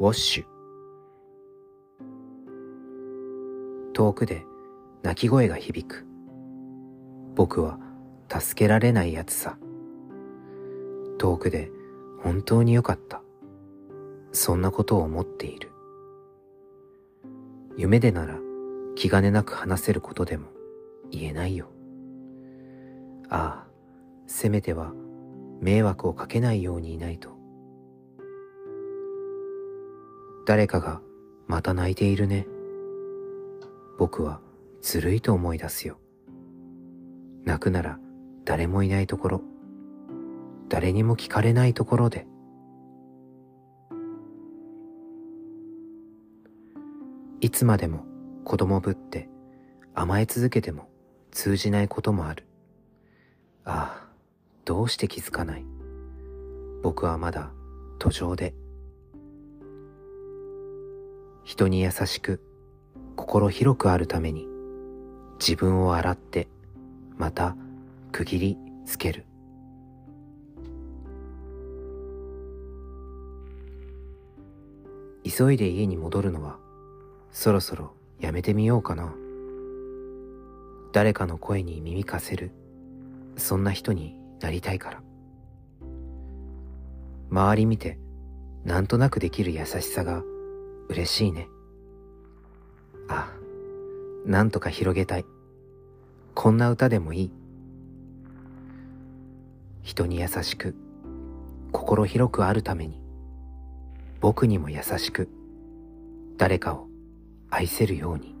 ウォッシュ。遠くで泣き声が響く。僕は助けられないやつさ。遠くで本当によかった。そんなことを思っている。夢でなら気兼ねなく話せることでも言えないよ。ああせめては迷惑をかけないようにいないと。誰かがまた泣いているね僕はずるいと思い出すよ泣くなら誰もいないところ誰にも聞かれないところでいつまでも子供ぶって甘え続けても通じないこともある。ああ、どうして気づかない。僕はまだ途上で。人に優しく、心広くあるために、自分を洗って、また区切りつける。急いで家に戻るのはそろそろやめてみようかな。誰かの声に耳貸せる、そんな人になりたいから。周り見て、なんとなくできる優しさが嬉しいね。あ、なんとか広げたい。こんな歌でもいい。人に優しく、心広くあるために、僕にも優しく、誰かを愛せるように